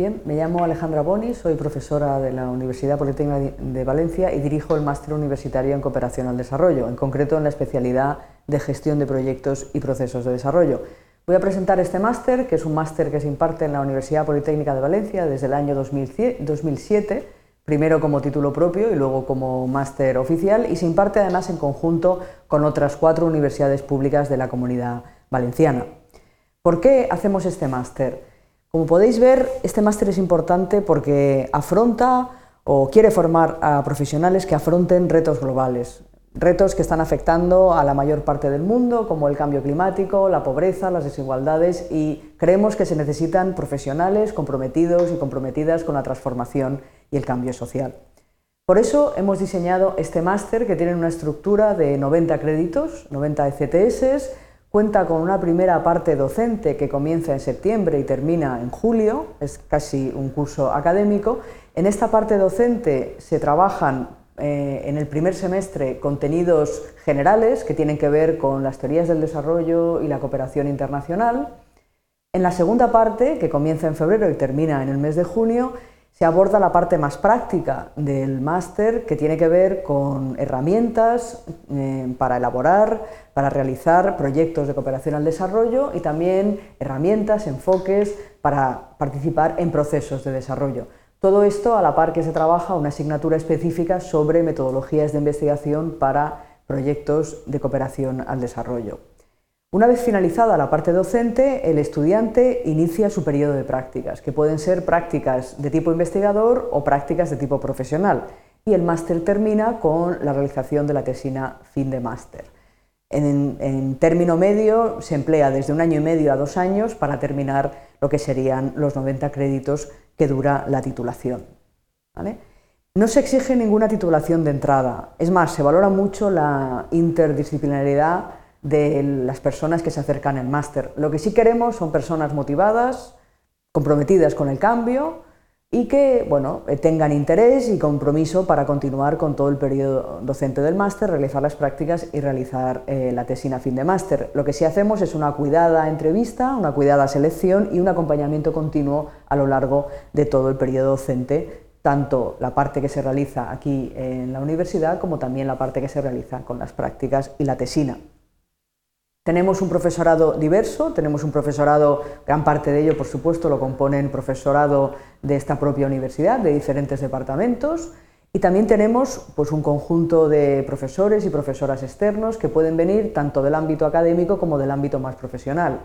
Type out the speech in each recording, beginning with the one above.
Bien, me llamo Alejandra Boni, soy profesora de la Universidad Politécnica de Valencia y dirijo el máster universitario en cooperación al desarrollo, en concreto en la especialidad de gestión de proyectos y procesos de desarrollo. Voy a presentar este máster, que es un máster que se imparte en la Universidad Politécnica de Valencia desde el año 2007, primero como título propio y luego como máster oficial, y se imparte además en conjunto con otras cuatro universidades públicas de la comunidad valenciana. ¿Por qué hacemos este máster? Como podéis ver, este máster es importante porque afronta o quiere formar a profesionales que afronten retos globales, retos que están afectando a la mayor parte del mundo, como el cambio climático, la pobreza, las desigualdades, y creemos que se necesitan profesionales comprometidos y comprometidas con la transformación y el cambio social. Por eso hemos diseñado este máster que tiene una estructura de 90 créditos, 90 ECTS, Cuenta con una primera parte docente que comienza en septiembre y termina en julio, es casi un curso académico. En esta parte docente se trabajan eh, en el primer semestre contenidos generales que tienen que ver con las teorías del desarrollo y la cooperación internacional. En la segunda parte, que comienza en febrero y termina en el mes de junio, se aborda la parte más práctica del máster que tiene que ver con herramientas eh, para elaborar, para realizar proyectos de cooperación al desarrollo y también herramientas, enfoques para participar en procesos de desarrollo. Todo esto a la par que se trabaja una asignatura específica sobre metodologías de investigación para proyectos de cooperación al desarrollo. Una vez finalizada la parte docente, el estudiante inicia su periodo de prácticas, que pueden ser prácticas de tipo investigador o prácticas de tipo profesional, y el máster termina con la realización de la tesina fin de máster. En, término medio se emplea desde un año y medio a dos años para terminar lo que serían los 90 créditos que dura la titulación. No se exige ninguna titulación de entrada, es más, se valora mucho la interdisciplinaridad de las personas que se acercan al máster. Lo que sí queremos son personas motivadas, comprometidas con el cambio y que bueno, eh, tengan interés y compromiso para continuar con todo el periodo docente del máster, realizar las prácticas y realizar eh, la tesina fin de máster. Lo que sí hacemos es una cuidada entrevista, una cuidada selección y un acompañamiento continuo a lo largo de todo el periodo docente, tanto la parte que se realiza aquí en la universidad como también la parte que se realiza con las prácticas y la tesina. Tenemos un profesorado diverso, tenemos un profesorado, gran parte de ello por supuesto lo componen profesorado de esta propia universidad, de diferentes departamentos, y también tenemos pues, un conjunto de profesores y profesoras externos que pueden venir tanto del ámbito académico como del ámbito más profesional.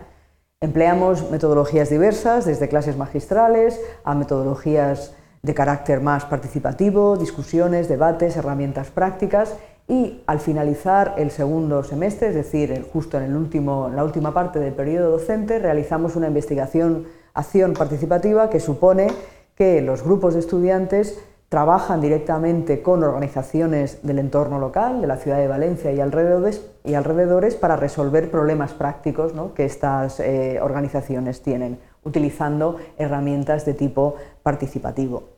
Empleamos metodologías diversas, desde clases magistrales a metodologías de carácter más participativo, discusiones, debates, herramientas prácticas y al finalizar el segundo semestre, es decir, justo en, el último, la última parte del periodo docente, realizamos una investigación acción participativa que supone que los grupos de estudiantes trabajan directamente con organizaciones del entorno local, de la ciudad de Valencia y alrededores, para resolver problemas prácticos que estas eh, organizaciones tienen, utilizando herramientas de tipo participativo.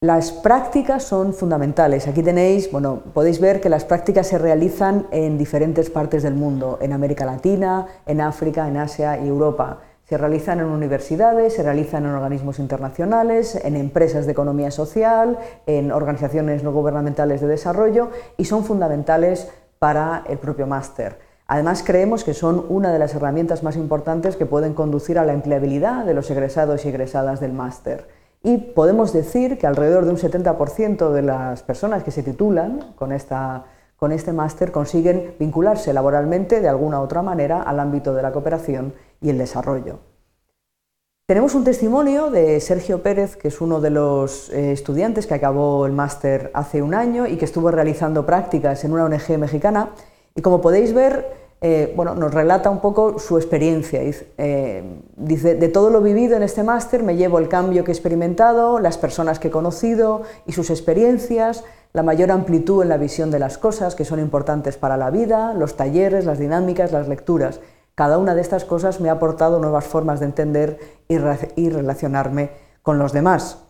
Las prácticas son fundamentales. Aquí tenéis, bueno, podéis ver que las prácticas se realizan en diferentes partes del mundo, en América Latina, en África, en Asia y Europa. Se realizan en universidades, se realizan en organismos internacionales, en empresas de economía social, en organizaciones no gubernamentales de desarrollo y son fundamentales para el propio máster. Además, creemos que son una de las herramientas más importantes que pueden conducir a la empleabilidad de los egresados y egresadas del máster. Y podemos decir que alrededor de un 70% de las personas que se titulan con, esta, con este máster consiguen vincularse laboralmente de alguna u otra manera al ámbito de la cooperación y el desarrollo. Tenemos un testimonio de Sergio Pérez, que es uno de los eh, estudiantes que acabó el máster hace un año y que estuvo realizando prácticas en una ONG mexicana. Y como podéis ver, eh, bueno, nos relata un poco su experiencia. Eh, dice, de todo lo vivido en este máster me llevo el cambio que he experimentado, las personas que he conocido y sus experiencias, la mayor amplitud en la visión de las cosas que son importantes para la vida, los talleres, las dinámicas, las lecturas. Cada una de estas cosas me ha aportado nuevas formas de entender y relacionarme con los demás.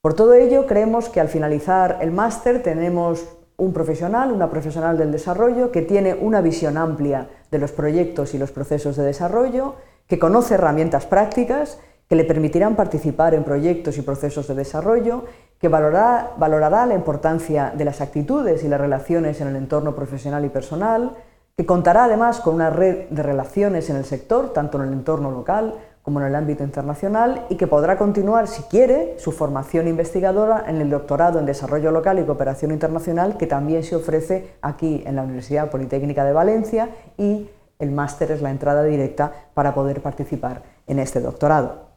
Por todo ello, creemos que al finalizar el máster tenemos un profesional, una profesional del desarrollo que tiene una visión amplia de los proyectos y los procesos de desarrollo, que conoce herramientas prácticas, que le permitirán participar en proyectos y procesos de desarrollo, que valorará, valorará la importancia de las actitudes y las relaciones en el entorno profesional y personal, que contará además con una red de relaciones en el sector, tanto en el entorno local como en el ámbito internacional, y que podrá continuar, si quiere, su formación investigadora en el doctorado en Desarrollo Local y Cooperación Internacional, que también se ofrece aquí en la Universidad Politécnica de Valencia, y el máster es la entrada directa para poder participar en este doctorado.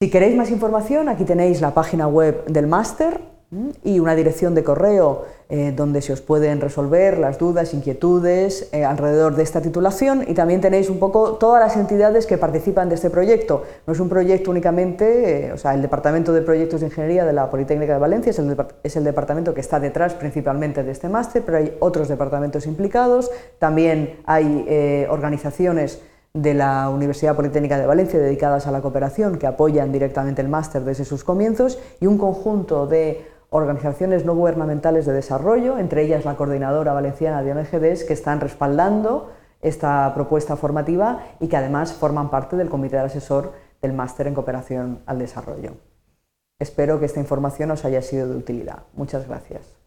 Si queréis más información, aquí tenéis la página web del máster y una dirección de correo eh, donde se os pueden resolver las dudas, inquietudes eh, alrededor de esta titulación y también tenéis un poco todas las entidades que participan de este proyecto. No es un proyecto únicamente, eh, o sea, el Departamento de Proyectos de Ingeniería de la Politécnica de Valencia es el, es el departamento que está detrás principalmente de este máster, pero hay otros departamentos implicados, también hay organizaciones de la Universidad Politécnica de Valencia dedicadas a la cooperación que apoyan directamente el máster desde sus comienzos y un conjunto de organizaciones no gubernamentales de desarrollo, entre ellas la Coordinadora Valenciana de ONGDs, que están respaldando esta propuesta formativa y que además forman parte del comité de asesor del máster en cooperación al desarrollo. Espero que esta información os haya sido de utilidad. Muchas gracias.